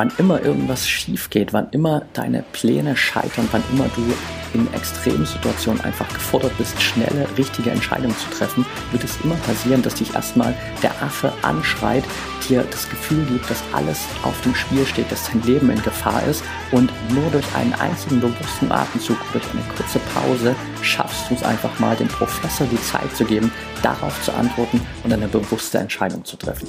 wann immer irgendwas schief geht, wann immer deine Pläne scheitern, wann immer du in Extremsituationen einfach gefordert bist, schnelle, richtige Entscheidungen zu treffen, wird es immer passieren, dass dich erstmal der Affe anschreit, dir das Gefühl gibt, dass alles auf dem Spiel steht, dass dein Leben in Gefahr ist und nur durch einen einzigen bewussten Atemzug, durch eine kurze Pause schaffst du es einfach mal, dem Professor die Zeit zu geben, darauf zu antworten und eine bewusste Entscheidung zu treffen.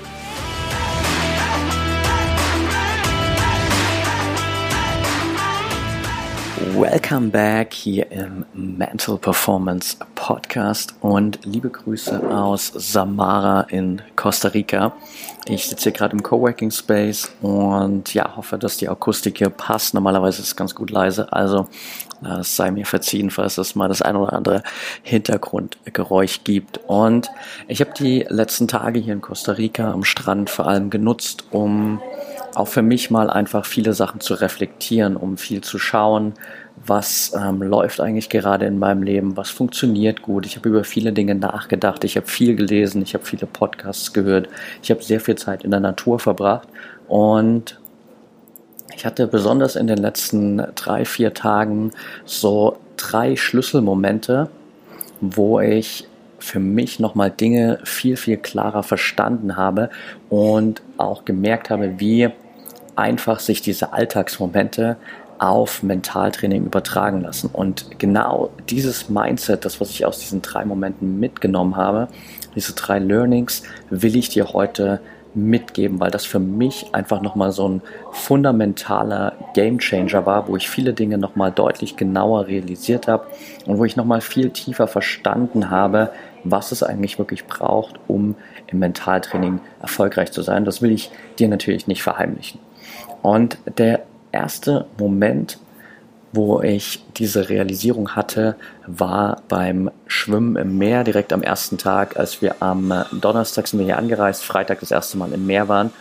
Welcome back hier im Mental Performance Podcast und liebe Grüße aus Samara in Costa Rica. Ich sitze hier gerade im Coworking Space und ja, hoffe, dass die Akustik hier passt. Normalerweise ist es ganz gut leise, also es sei mir verziehen, falls es mal das ein oder andere Hintergrundgeräusch gibt. Und ich habe die letzten Tage hier in Costa Rica am Strand vor allem genutzt, um auch für mich mal einfach viele Sachen zu reflektieren, um viel zu schauen, was ähm, läuft eigentlich gerade in meinem Leben, was funktioniert gut. Ich habe über viele Dinge nachgedacht, ich habe viel gelesen, ich habe viele Podcasts gehört, ich habe sehr viel Zeit in der Natur verbracht. Und ich hatte besonders in den letzten drei, vier Tagen so drei Schlüsselmomente, wo ich für mich nochmal Dinge viel, viel klarer verstanden habe und auch gemerkt habe, wie einfach sich diese Alltagsmomente auf Mentaltraining übertragen lassen. Und genau dieses Mindset, das, was ich aus diesen drei Momenten mitgenommen habe, diese drei Learnings, will ich dir heute mitgeben, weil das für mich einfach nochmal so ein fundamentaler Gamechanger war, wo ich viele Dinge nochmal deutlich genauer realisiert habe und wo ich nochmal viel tiefer verstanden habe, was es eigentlich wirklich braucht, um im Mentaltraining erfolgreich zu sein. Das will ich dir natürlich nicht verheimlichen. Und der erste Moment, wo ich diese Realisierung hatte, war beim Schwimmen im Meer direkt am ersten Tag, als wir am Donnerstag sind wir hier angereist, Freitag das erste Mal im Meer waren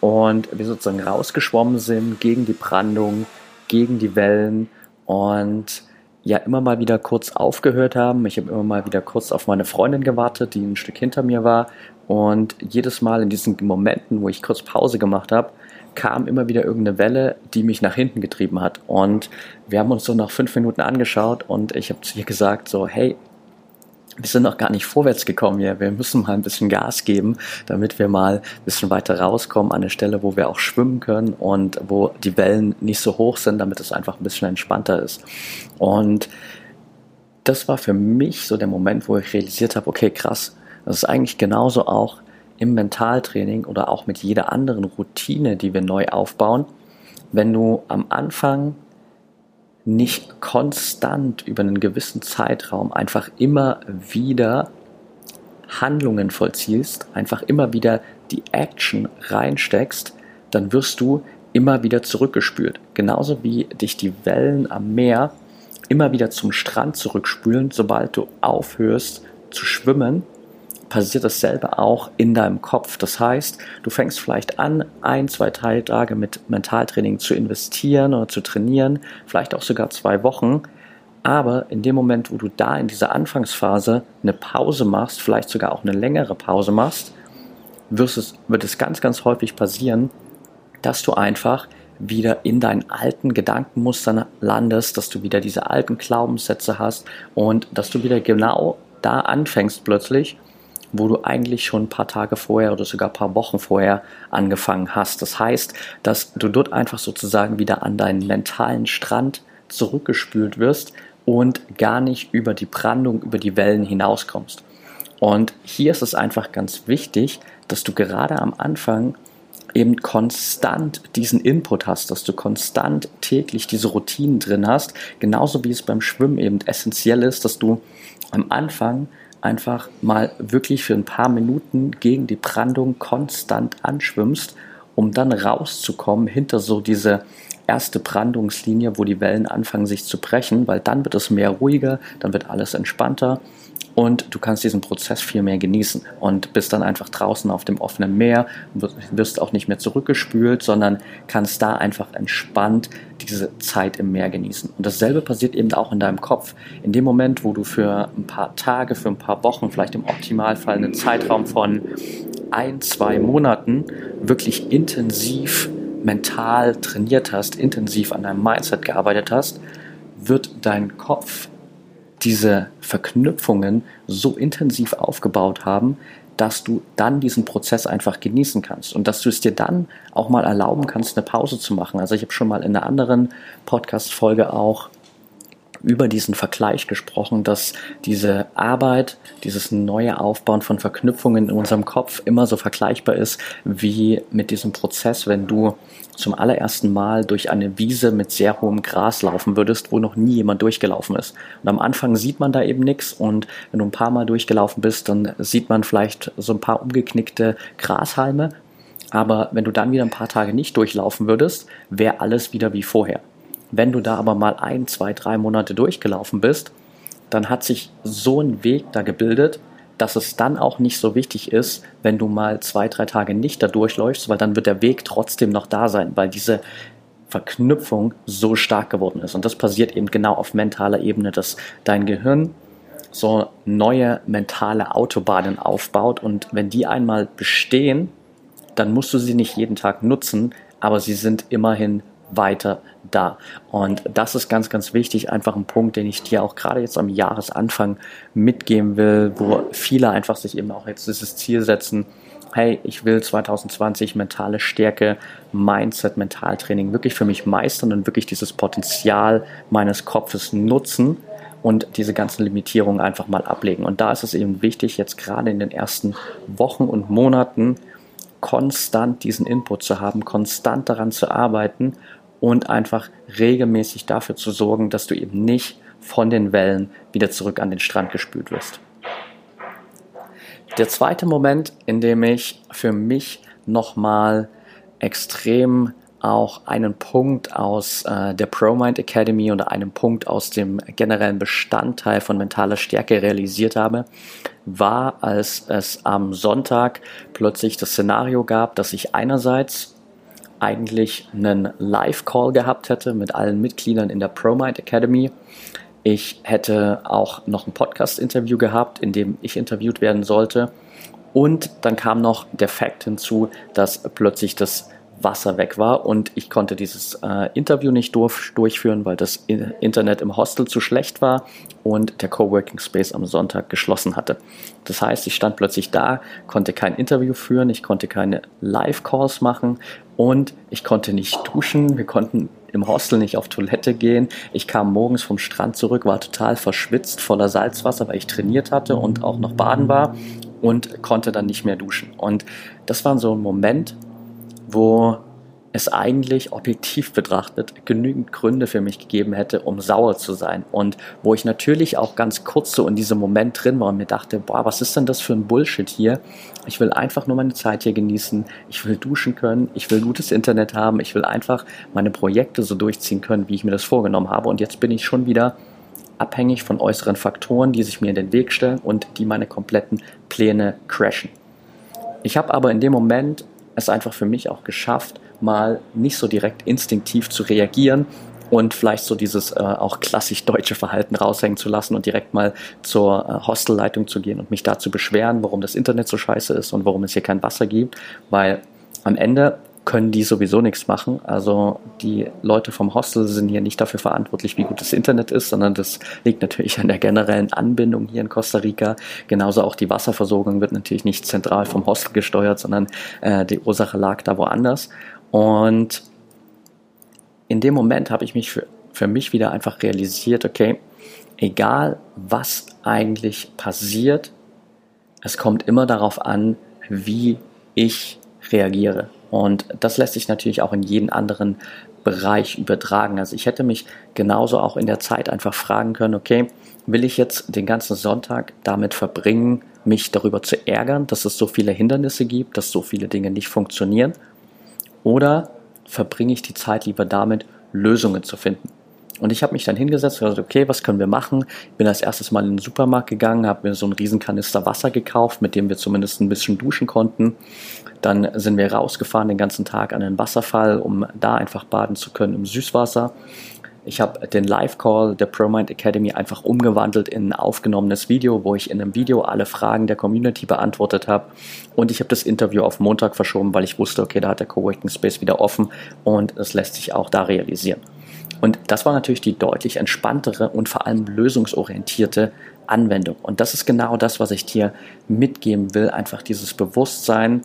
und wir sozusagen rausgeschwommen sind gegen die Brandung, gegen die Wellen und ja immer mal wieder kurz aufgehört haben. Ich habe immer mal wieder kurz auf meine Freundin gewartet, die ein Stück hinter mir war und jedes Mal in diesen Momenten, wo ich kurz Pause gemacht habe, kam immer wieder irgendeine Welle, die mich nach hinten getrieben hat. Und wir haben uns so nach fünf Minuten angeschaut und ich habe zu ihr gesagt, so, hey, wir sind noch gar nicht vorwärts gekommen hier. Wir müssen mal ein bisschen Gas geben, damit wir mal ein bisschen weiter rauskommen an eine Stelle, wo wir auch schwimmen können und wo die Wellen nicht so hoch sind, damit es einfach ein bisschen entspannter ist. Und das war für mich so der Moment, wo ich realisiert habe, okay, krass, das ist eigentlich genauso auch im Mentaltraining oder auch mit jeder anderen Routine, die wir neu aufbauen, wenn du am Anfang nicht konstant über einen gewissen Zeitraum einfach immer wieder Handlungen vollziehst, einfach immer wieder die Action reinsteckst, dann wirst du immer wieder zurückgespült. Genauso wie dich die Wellen am Meer immer wieder zum Strand zurückspülen, sobald du aufhörst zu schwimmen, passiert dasselbe auch in deinem Kopf. Das heißt, du fängst vielleicht an, ein, zwei Tage mit Mentaltraining zu investieren oder zu trainieren, vielleicht auch sogar zwei Wochen. Aber in dem Moment, wo du da in dieser Anfangsphase eine Pause machst, vielleicht sogar auch eine längere Pause machst, wird es, wird es ganz, ganz häufig passieren, dass du einfach wieder in deinen alten Gedankenmustern landest, dass du wieder diese alten Glaubenssätze hast und dass du wieder genau da anfängst plötzlich, wo du eigentlich schon ein paar Tage vorher oder sogar ein paar Wochen vorher angefangen hast. Das heißt, dass du dort einfach sozusagen wieder an deinen mentalen Strand zurückgespült wirst und gar nicht über die Brandung, über die Wellen hinauskommst. Und hier ist es einfach ganz wichtig, dass du gerade am Anfang eben konstant diesen Input hast, dass du konstant täglich diese Routinen drin hast, genauso wie es beim Schwimmen eben essentiell ist, dass du am Anfang einfach mal wirklich für ein paar Minuten gegen die Brandung konstant anschwimmst um dann rauszukommen hinter so diese erste Brandungslinie, wo die Wellen anfangen sich zu brechen, weil dann wird es mehr ruhiger, dann wird alles entspannter und du kannst diesen Prozess viel mehr genießen und bist dann einfach draußen auf dem offenen Meer, wirst auch nicht mehr zurückgespült, sondern kannst da einfach entspannt diese Zeit im Meer genießen. Und dasselbe passiert eben auch in deinem Kopf. In dem Moment, wo du für ein paar Tage, für ein paar Wochen, vielleicht im Optimalfall einen Zeitraum von ein, zwei Monaten wirklich intensiv mental trainiert hast, intensiv an deinem Mindset gearbeitet hast, wird dein Kopf diese Verknüpfungen so intensiv aufgebaut haben, dass du dann diesen Prozess einfach genießen kannst und dass du es dir dann auch mal erlauben kannst, eine Pause zu machen. Also ich habe schon mal in einer anderen Podcast-Folge auch über diesen Vergleich gesprochen, dass diese Arbeit, dieses neue Aufbauen von Verknüpfungen in unserem Kopf immer so vergleichbar ist wie mit diesem Prozess, wenn du zum allerersten Mal durch eine Wiese mit sehr hohem Gras laufen würdest, wo noch nie jemand durchgelaufen ist. Und am Anfang sieht man da eben nichts und wenn du ein paar Mal durchgelaufen bist, dann sieht man vielleicht so ein paar umgeknickte Grashalme. Aber wenn du dann wieder ein paar Tage nicht durchlaufen würdest, wäre alles wieder wie vorher. Wenn du da aber mal ein, zwei, drei Monate durchgelaufen bist, dann hat sich so ein Weg da gebildet, dass es dann auch nicht so wichtig ist, wenn du mal zwei, drei Tage nicht da durchläufst, weil dann wird der Weg trotzdem noch da sein, weil diese Verknüpfung so stark geworden ist. Und das passiert eben genau auf mentaler Ebene, dass dein Gehirn so neue mentale Autobahnen aufbaut und wenn die einmal bestehen, dann musst du sie nicht jeden Tag nutzen, aber sie sind immerhin weiter da. Und das ist ganz, ganz wichtig. Einfach ein Punkt, den ich dir auch gerade jetzt am Jahresanfang mitgeben will, wo viele einfach sich eben auch jetzt dieses Ziel setzen, hey, ich will 2020 mentale Stärke, Mindset, Mentaltraining wirklich für mich meistern und wirklich dieses Potenzial meines Kopfes nutzen und diese ganzen Limitierungen einfach mal ablegen. Und da ist es eben wichtig, jetzt gerade in den ersten Wochen und Monaten konstant diesen Input zu haben, konstant daran zu arbeiten und einfach regelmäßig dafür zu sorgen, dass du eben nicht von den Wellen wieder zurück an den Strand gespült wirst. Der zweite Moment, in dem ich für mich nochmal extrem auch einen Punkt aus äh, der ProMind Academy oder einen Punkt aus dem generellen Bestandteil von mentaler Stärke realisiert habe, war, als es am Sonntag plötzlich das Szenario gab, dass ich einerseits eigentlich einen Live-Call gehabt hätte mit allen Mitgliedern in der ProMind Academy. Ich hätte auch noch ein Podcast-Interview gehabt, in dem ich interviewt werden sollte. Und dann kam noch der Fakt hinzu, dass plötzlich das Wasser weg war und ich konnte dieses äh, Interview nicht durch, durchführen, weil das Internet im Hostel zu schlecht war und der Coworking Space am Sonntag geschlossen hatte. Das heißt, ich stand plötzlich da, konnte kein Interview führen, ich konnte keine Live-Calls machen und ich konnte nicht duschen. Wir konnten im Hostel nicht auf Toilette gehen. Ich kam morgens vom Strand zurück, war total verschwitzt, voller Salzwasser, weil ich trainiert hatte und auch noch baden war und konnte dann nicht mehr duschen. Und das war so ein Moment, wo es eigentlich objektiv betrachtet genügend Gründe für mich gegeben hätte, um sauer zu sein. Und wo ich natürlich auch ganz kurz so in diesem Moment drin war und mir dachte, boah, was ist denn das für ein Bullshit hier? Ich will einfach nur meine Zeit hier genießen. Ich will duschen können. Ich will gutes Internet haben. Ich will einfach meine Projekte so durchziehen können, wie ich mir das vorgenommen habe. Und jetzt bin ich schon wieder abhängig von äußeren Faktoren, die sich mir in den Weg stellen und die meine kompletten Pläne crashen. Ich habe aber in dem Moment es einfach für mich auch geschafft, mal nicht so direkt instinktiv zu reagieren und vielleicht so dieses äh, auch klassisch deutsche Verhalten raushängen zu lassen und direkt mal zur äh, Hostelleitung zu gehen und mich da zu beschweren, warum das Internet so scheiße ist und warum es hier kein Wasser gibt, weil am Ende können die sowieso nichts machen. Also die Leute vom Hostel sind hier nicht dafür verantwortlich, wie gut das Internet ist, sondern das liegt natürlich an der generellen Anbindung hier in Costa Rica. Genauso auch die Wasserversorgung wird natürlich nicht zentral vom Hostel gesteuert, sondern äh, die Ursache lag da woanders. Und in dem Moment habe ich mich für, für mich wieder einfach realisiert, okay, egal was eigentlich passiert, es kommt immer darauf an, wie ich reagiere. Und das lässt sich natürlich auch in jeden anderen Bereich übertragen. Also ich hätte mich genauso auch in der Zeit einfach fragen können, okay, will ich jetzt den ganzen Sonntag damit verbringen, mich darüber zu ärgern, dass es so viele Hindernisse gibt, dass so viele Dinge nicht funktionieren? Oder verbringe ich die Zeit lieber damit, Lösungen zu finden? Und ich habe mich dann hingesetzt und gesagt, okay, was können wir machen? Bin als erstes mal in den Supermarkt gegangen, habe mir so einen riesen Kanister Wasser gekauft, mit dem wir zumindest ein bisschen duschen konnten. Dann sind wir rausgefahren den ganzen Tag an den Wasserfall, um da einfach baden zu können im Süßwasser. Ich habe den Live-Call der ProMind Academy einfach umgewandelt in ein aufgenommenes Video, wo ich in einem Video alle Fragen der Community beantwortet habe. Und ich habe das Interview auf Montag verschoben, weil ich wusste, okay, da hat der Coworking Space wieder offen und es lässt sich auch da realisieren. Und das war natürlich die deutlich entspanntere und vor allem lösungsorientierte Anwendung. Und das ist genau das, was ich dir mitgeben will. Einfach dieses Bewusstsein,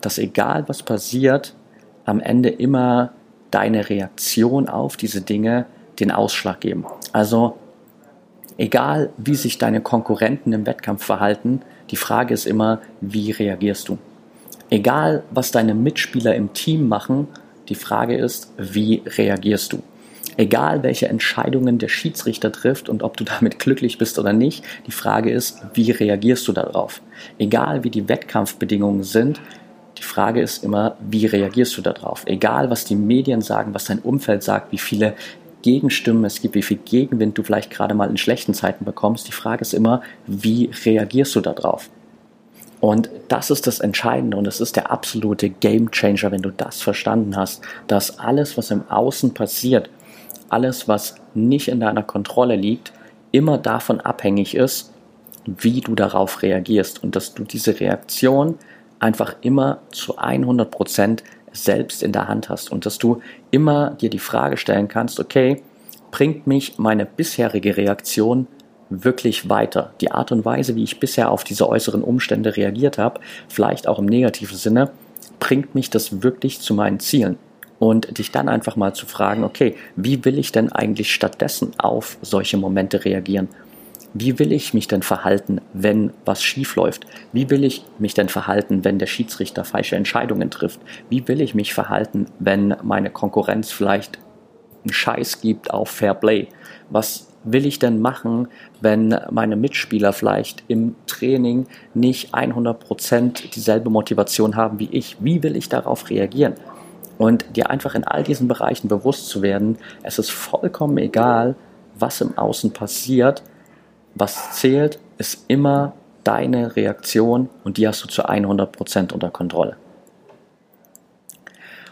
dass egal was passiert, am Ende immer deine Reaktion auf diese Dinge den Ausschlag geben. Also egal wie sich deine Konkurrenten im Wettkampf verhalten, die Frage ist immer, wie reagierst du? Egal was deine Mitspieler im Team machen, die Frage ist, wie reagierst du? Egal welche Entscheidungen der Schiedsrichter trifft und ob du damit glücklich bist oder nicht, die Frage ist, wie reagierst du darauf? Egal wie die Wettkampfbedingungen sind, die Frage ist immer, wie reagierst du darauf? Egal was die Medien sagen, was dein Umfeld sagt, wie viele Gegenstimmen es gibt, wie viel Gegenwind du vielleicht gerade mal in schlechten Zeiten bekommst, die Frage ist immer, wie reagierst du darauf? Und das ist das Entscheidende und das ist der absolute Game Changer, wenn du das verstanden hast, dass alles, was im Außen passiert, alles, was nicht in deiner Kontrolle liegt, immer davon abhängig ist, wie du darauf reagierst und dass du diese Reaktion einfach immer zu 100 Prozent selbst in der Hand hast und dass du immer dir die Frage stellen kannst, okay, bringt mich meine bisherige Reaktion wirklich weiter? Die Art und Weise, wie ich bisher auf diese äußeren Umstände reagiert habe, vielleicht auch im negativen Sinne, bringt mich das wirklich zu meinen Zielen? und dich dann einfach mal zu fragen, okay, wie will ich denn eigentlich stattdessen auf solche Momente reagieren? Wie will ich mich denn verhalten, wenn was schief läuft? Wie will ich mich denn verhalten, wenn der Schiedsrichter falsche Entscheidungen trifft? Wie will ich mich verhalten, wenn meine Konkurrenz vielleicht einen Scheiß gibt auf Fair Play? Was will ich denn machen, wenn meine Mitspieler vielleicht im Training nicht 100% dieselbe Motivation haben wie ich? Wie will ich darauf reagieren? Und dir einfach in all diesen Bereichen bewusst zu werden, es ist vollkommen egal, was im Außen passiert. Was zählt, ist immer deine Reaktion und die hast du zu 100% unter Kontrolle.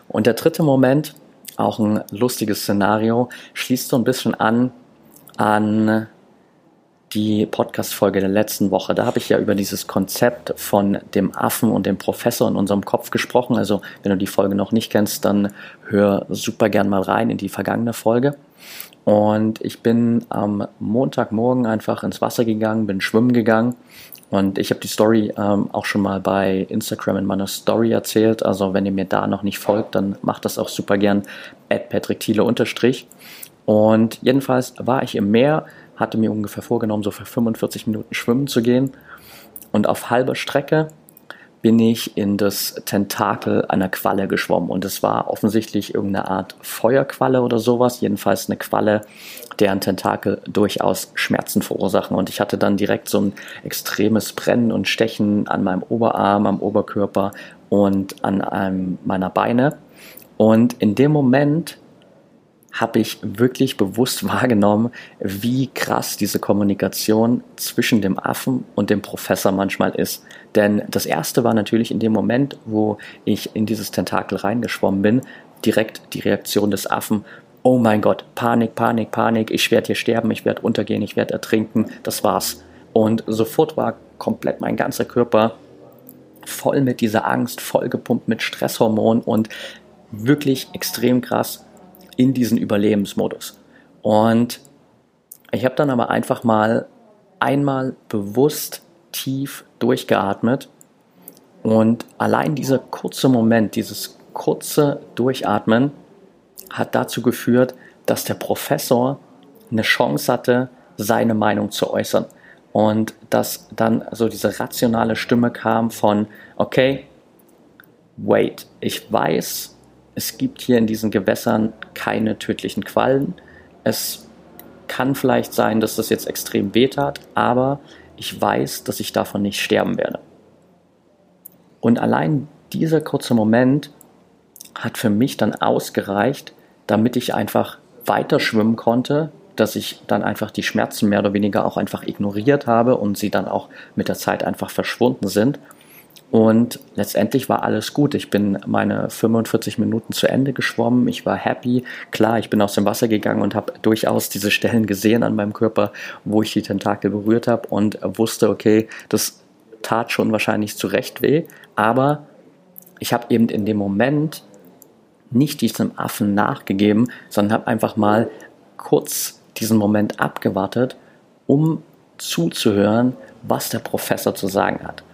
Und der dritte Moment, auch ein lustiges Szenario, schließt so ein bisschen an an die Podcast-Folge der letzten Woche. Da habe ich ja über dieses Konzept von dem Affen und dem Professor in unserem Kopf gesprochen. Also, wenn du die Folge noch nicht kennst, dann hör super gern mal rein in die vergangene Folge. Und ich bin am Montagmorgen einfach ins Wasser gegangen, bin schwimmen gegangen. Und ich habe die Story ähm, auch schon mal bei Instagram in meiner Story erzählt. Also wenn ihr mir da noch nicht folgt, dann macht das auch super gern at Patrick Thiele unterstrich. Und jedenfalls war ich im Meer, hatte mir ungefähr vorgenommen, so für 45 Minuten schwimmen zu gehen. Und auf halber Strecke bin ich in das Tentakel einer Qualle geschwommen. Und es war offensichtlich irgendeine Art Feuerqualle oder sowas. Jedenfalls eine Qualle, deren Tentakel durchaus Schmerzen verursachen. Und ich hatte dann direkt so ein extremes Brennen und Stechen an meinem Oberarm, am Oberkörper und an einem meiner Beine. Und in dem Moment habe ich wirklich bewusst wahrgenommen, wie krass diese Kommunikation zwischen dem Affen und dem Professor manchmal ist. Denn das erste war natürlich in dem Moment, wo ich in dieses Tentakel reingeschwommen bin, direkt die Reaktion des Affen. Oh mein Gott, Panik, Panik, Panik, ich werde hier sterben, ich werde untergehen, ich werde ertrinken, das war's. Und sofort war komplett mein ganzer Körper voll mit dieser Angst, vollgepumpt mit Stresshormonen und wirklich extrem krass in diesen Überlebensmodus. Und ich habe dann aber einfach mal einmal bewusst tief durchgeatmet und allein dieser kurze Moment, dieses kurze Durchatmen hat dazu geführt, dass der Professor eine Chance hatte, seine Meinung zu äußern. Und dass dann so diese rationale Stimme kam von, okay, wait, ich weiß, es gibt hier in diesen Gewässern keine tödlichen Quallen. Es kann vielleicht sein, dass das jetzt extrem wehtat, aber ich weiß, dass ich davon nicht sterben werde. Und allein dieser kurze Moment hat für mich dann ausgereicht, damit ich einfach weiter schwimmen konnte, dass ich dann einfach die Schmerzen mehr oder weniger auch einfach ignoriert habe und sie dann auch mit der Zeit einfach verschwunden sind. Und letztendlich war alles gut. Ich bin meine 45 Minuten zu Ende geschwommen. Ich war happy. Klar, ich bin aus dem Wasser gegangen und habe durchaus diese Stellen gesehen an meinem Körper, wo ich die Tentakel berührt habe und wusste, okay, das tat schon wahrscheinlich zu Recht weh. Aber ich habe eben in dem Moment nicht diesem Affen nachgegeben, sondern habe einfach mal kurz diesen Moment abgewartet, um zuzuhören, was der Professor zu sagen hat.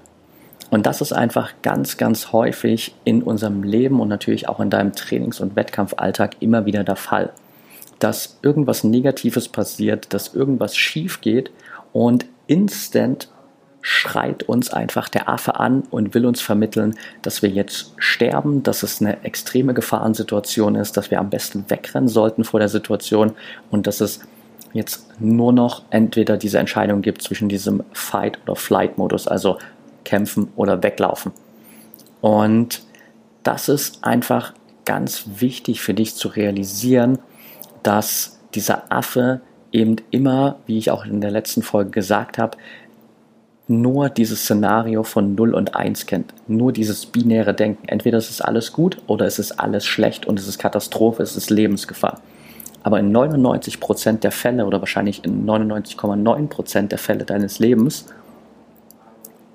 Und das ist einfach ganz, ganz häufig in unserem Leben und natürlich auch in deinem Trainings- und Wettkampfalltag immer wieder der Fall. Dass irgendwas Negatives passiert, dass irgendwas schief geht und instant schreit uns einfach der Affe an und will uns vermitteln, dass wir jetzt sterben, dass es eine extreme Gefahrensituation ist, dass wir am besten wegrennen sollten vor der Situation und dass es jetzt nur noch entweder diese Entscheidung gibt zwischen diesem Fight- oder Flight-Modus, also kämpfen oder weglaufen. Und das ist einfach ganz wichtig für dich zu realisieren, dass dieser Affe eben immer, wie ich auch in der letzten Folge gesagt habe, nur dieses Szenario von 0 und 1 kennt. Nur dieses binäre Denken. Entweder es ist alles gut oder es ist alles schlecht und es ist Katastrophe, es ist Lebensgefahr. Aber in 99% der Fälle oder wahrscheinlich in 99,9% der Fälle deines Lebens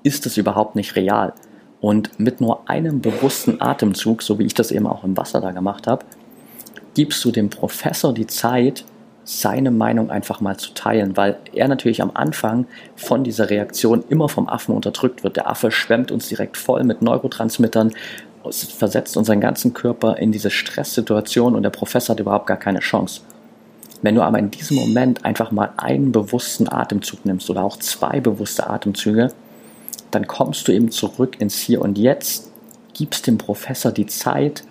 ist es überhaupt nicht real. Und mit nur einem bewussten Atemzug, so wie ich das eben auch im Wasser da gemacht habe, gibst du dem Professor die Zeit, seine Meinung einfach mal zu teilen, weil er natürlich am Anfang von dieser Reaktion immer vom Affen unterdrückt wird. Der Affe schwemmt uns direkt voll mit Neurotransmittern, versetzt unseren ganzen Körper in diese Stresssituation und der Professor hat überhaupt gar keine Chance. Wenn du aber in diesem Moment einfach mal einen bewussten Atemzug nimmst oder auch zwei bewusste Atemzüge, dann kommst du eben zurück ins Hier und Jetzt, gibst dem Professor die Zeit,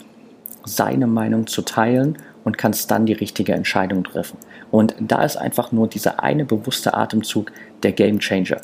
seine Meinung zu teilen und kannst dann die richtige Entscheidung treffen. Und da ist einfach nur dieser eine bewusste Atemzug der Game Changer.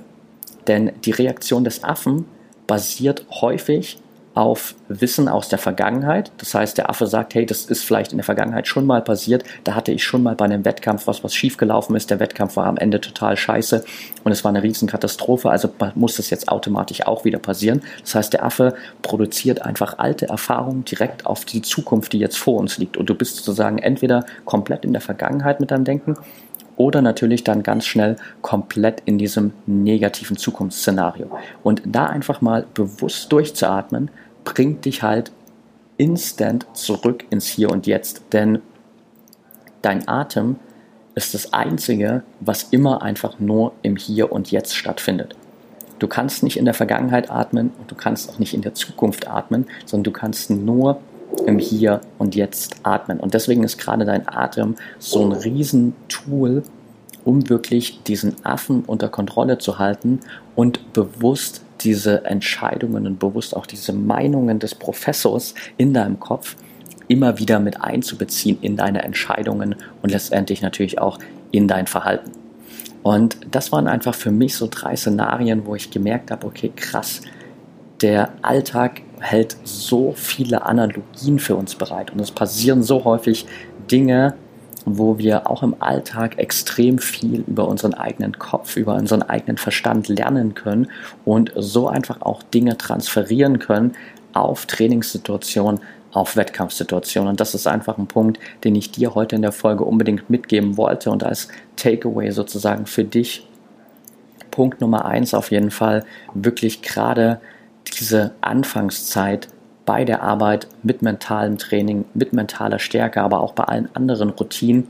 Denn die Reaktion des Affen basiert häufig auf Wissen aus der Vergangenheit. Das heißt, der Affe sagt, hey, das ist vielleicht in der Vergangenheit schon mal passiert. Da hatte ich schon mal bei einem Wettkampf was, was schiefgelaufen ist. Der Wettkampf war am Ende total scheiße und es war eine Riesenkatastrophe. Also muss das jetzt automatisch auch wieder passieren. Das heißt, der Affe produziert einfach alte Erfahrungen direkt auf die Zukunft, die jetzt vor uns liegt. Und du bist sozusagen entweder komplett in der Vergangenheit mit deinem Denken oder natürlich dann ganz schnell komplett in diesem negativen Zukunftsszenario. Und da einfach mal bewusst durchzuatmen, bringt dich halt instant zurück ins Hier und Jetzt. Denn dein Atem ist das Einzige, was immer einfach nur im Hier und Jetzt stattfindet. Du kannst nicht in der Vergangenheit atmen und du kannst auch nicht in der Zukunft atmen, sondern du kannst nur im Hier und Jetzt atmen. Und deswegen ist gerade dein Atem so ein Riesentool, um wirklich diesen Affen unter Kontrolle zu halten und bewusst diese Entscheidungen und bewusst auch diese Meinungen des Professors in deinem Kopf immer wieder mit einzubeziehen in deine Entscheidungen und letztendlich natürlich auch in dein Verhalten. Und das waren einfach für mich so drei Szenarien, wo ich gemerkt habe, okay, krass, der Alltag hält so viele Analogien für uns bereit und es passieren so häufig Dinge, wo wir auch im Alltag extrem viel über unseren eigenen Kopf, über unseren eigenen Verstand lernen können und so einfach auch Dinge transferieren können auf Trainingssituationen, auf Wettkampfsituationen. Und das ist einfach ein Punkt, den ich dir heute in der Folge unbedingt mitgeben wollte und als Takeaway sozusagen für dich. Punkt Nummer eins auf jeden Fall, wirklich gerade diese Anfangszeit bei der Arbeit mit mentalem Training, mit mentaler Stärke, aber auch bei allen anderen Routinen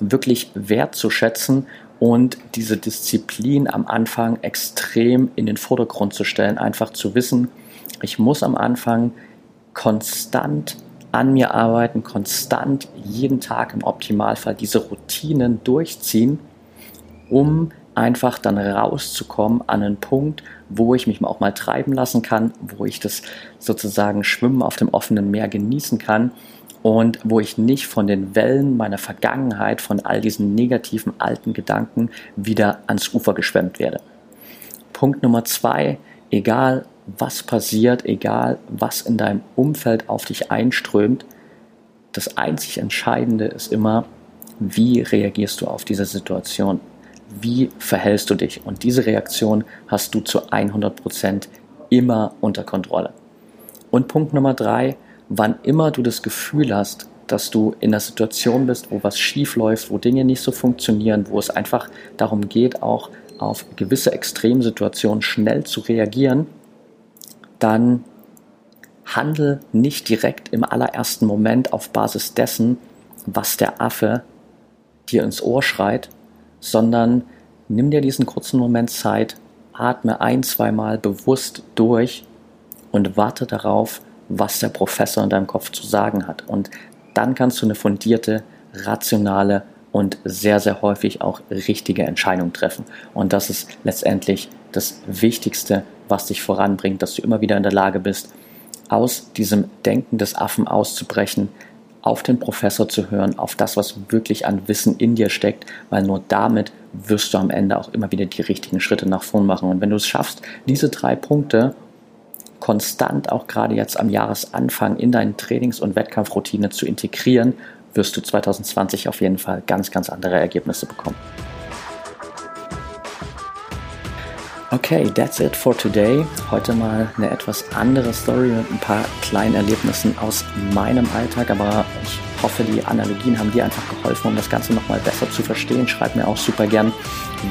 wirklich wertzuschätzen und diese Disziplin am Anfang extrem in den Vordergrund zu stellen. Einfach zu wissen, ich muss am Anfang konstant an mir arbeiten, konstant jeden Tag im Optimalfall diese Routinen durchziehen, um einfach dann rauszukommen an einen Punkt, wo ich mich auch mal treiben lassen kann, wo ich das sozusagen Schwimmen auf dem offenen Meer genießen kann und wo ich nicht von den Wellen meiner Vergangenheit, von all diesen negativen alten Gedanken wieder ans Ufer geschwemmt werde. Punkt Nummer zwei, egal was passiert, egal was in deinem Umfeld auf dich einströmt, das einzig Entscheidende ist immer, wie reagierst du auf diese Situation? Wie verhältst du dich? Und diese Reaktion hast du zu 100% immer unter Kontrolle. Und Punkt Nummer drei, wann immer du das Gefühl hast, dass du in einer Situation bist, wo was schief läuft, wo Dinge nicht so funktionieren, wo es einfach darum geht, auch auf gewisse Extremsituationen schnell zu reagieren, dann handel nicht direkt im allerersten Moment auf Basis dessen, was der Affe dir ins Ohr schreit, sondern nimm dir diesen kurzen Moment Zeit, atme ein, zweimal bewusst durch und warte darauf, was der Professor in deinem Kopf zu sagen hat. Und dann kannst du eine fundierte, rationale und sehr, sehr häufig auch richtige Entscheidung treffen. Und das ist letztendlich das Wichtigste, was dich voranbringt, dass du immer wieder in der Lage bist, aus diesem Denken des Affen auszubrechen, auf den Professor zu hören, auf das, was wirklich an Wissen in dir steckt, weil nur damit wirst du am Ende auch immer wieder die richtigen Schritte nach vorn machen. Und wenn du es schaffst, diese drei Punkte konstant auch gerade jetzt am Jahresanfang in deine Trainings- und Wettkampfroutine zu integrieren, wirst du 2020 auf jeden Fall ganz, ganz andere Ergebnisse bekommen. Okay, that's it for today. Heute mal eine etwas andere Story mit ein paar kleinen Erlebnissen aus meinem Alltag, aber ich hoffe, die Analogien haben dir einfach geholfen, um das Ganze nochmal besser zu verstehen. Schreib mir auch super gern,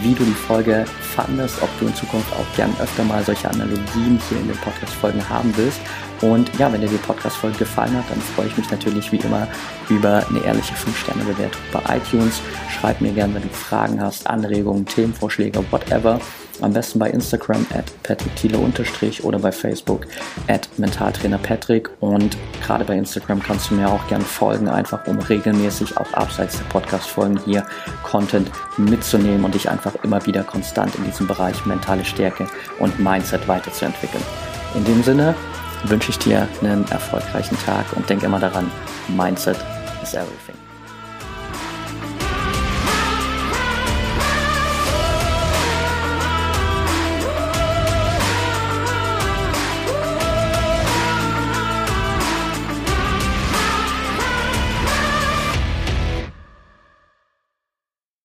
wie du die Folge fandest, ob du in Zukunft auch gern öfter mal solche Analogien hier in den Podcast-Folgen haben willst. Und ja, wenn dir die Podcast-Folge gefallen hat, dann freue ich mich natürlich wie immer über eine ehrliche 5-Sterne-Bewertung bei iTunes. Schreib mir gern, wenn du Fragen hast, Anregungen, Themenvorschläge, whatever. Am besten bei Instagram at patrickthiele oder bei Facebook at mentaltrainerpatrick. Und gerade bei Instagram kannst du mir auch gerne folgen, einfach um regelmäßig auch abseits der Podcast-Folgen hier Content mitzunehmen und dich einfach immer wieder konstant in diesem Bereich mentale Stärke und Mindset weiterzuentwickeln. In dem Sinne wünsche ich dir einen erfolgreichen Tag und denk immer daran, Mindset is everything.